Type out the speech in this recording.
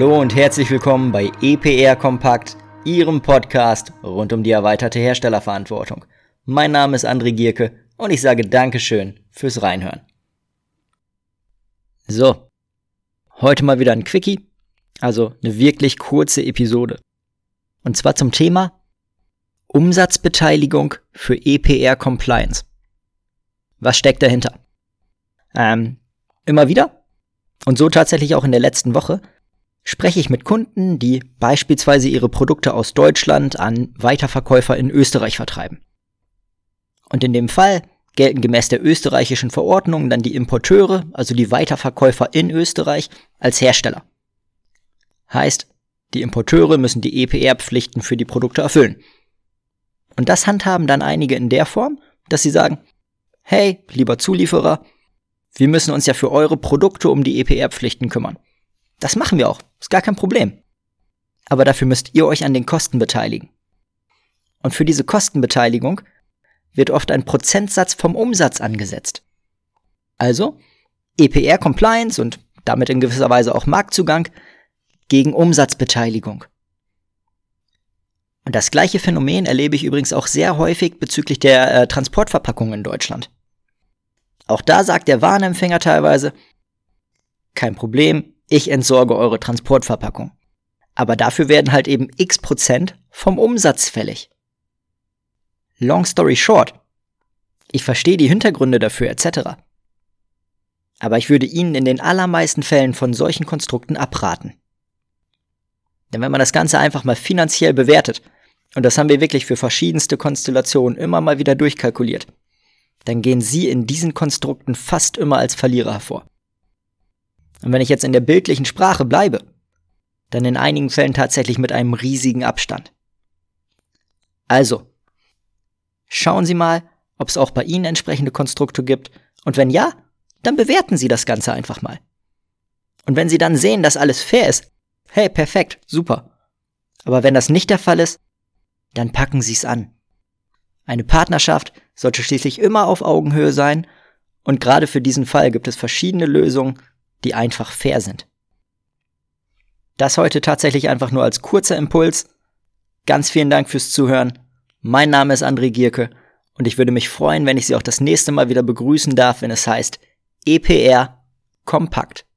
herzlich willkommen bei EPR Kompakt, Ihrem Podcast rund um die erweiterte Herstellerverantwortung. Mein Name ist André Gierke und ich sage Dankeschön fürs Reinhören. So, heute mal wieder ein Quickie, also eine wirklich kurze Episode. Und zwar zum Thema Umsatzbeteiligung für EPR Compliance. Was steckt dahinter? Ähm, immer wieder, und so tatsächlich auch in der letzten Woche, spreche ich mit Kunden, die beispielsweise ihre Produkte aus Deutschland an Weiterverkäufer in Österreich vertreiben. Und in dem Fall gelten gemäß der österreichischen Verordnung dann die Importeure, also die Weiterverkäufer in Österreich, als Hersteller. Heißt, die Importeure müssen die EPR-Pflichten für die Produkte erfüllen. Und das handhaben dann einige in der Form, dass sie sagen, hey, lieber Zulieferer, wir müssen uns ja für eure Produkte um die EPR-Pflichten kümmern. Das machen wir auch, ist gar kein Problem. Aber dafür müsst ihr euch an den Kosten beteiligen. Und für diese Kostenbeteiligung wird oft ein Prozentsatz vom Umsatz angesetzt. Also EPR Compliance und damit in gewisser Weise auch Marktzugang gegen Umsatzbeteiligung. Und das gleiche Phänomen erlebe ich übrigens auch sehr häufig bezüglich der äh, Transportverpackung in Deutschland. Auch da sagt der Warenempfänger teilweise, kein Problem, ich entsorge eure Transportverpackung. Aber dafür werden halt eben x Prozent vom Umsatz fällig. Long story short. Ich verstehe die Hintergründe dafür etc. Aber ich würde Ihnen in den allermeisten Fällen von solchen Konstrukten abraten. Denn wenn man das Ganze einfach mal finanziell bewertet, und das haben wir wirklich für verschiedenste Konstellationen immer mal wieder durchkalkuliert, dann gehen Sie in diesen Konstrukten fast immer als Verlierer hervor. Und wenn ich jetzt in der bildlichen Sprache bleibe, dann in einigen Fällen tatsächlich mit einem riesigen Abstand. Also, schauen Sie mal, ob es auch bei Ihnen entsprechende Konstrukte gibt, und wenn ja, dann bewerten Sie das Ganze einfach mal. Und wenn Sie dann sehen, dass alles fair ist, hey, perfekt, super. Aber wenn das nicht der Fall ist, dann packen Sie es an. Eine Partnerschaft sollte schließlich immer auf Augenhöhe sein, und gerade für diesen Fall gibt es verschiedene Lösungen, die einfach fair sind. Das heute tatsächlich einfach nur als kurzer Impuls. Ganz vielen Dank fürs Zuhören. Mein Name ist André Gierke und ich würde mich freuen, wenn ich Sie auch das nächste Mal wieder begrüßen darf, wenn es heißt EPR Kompakt.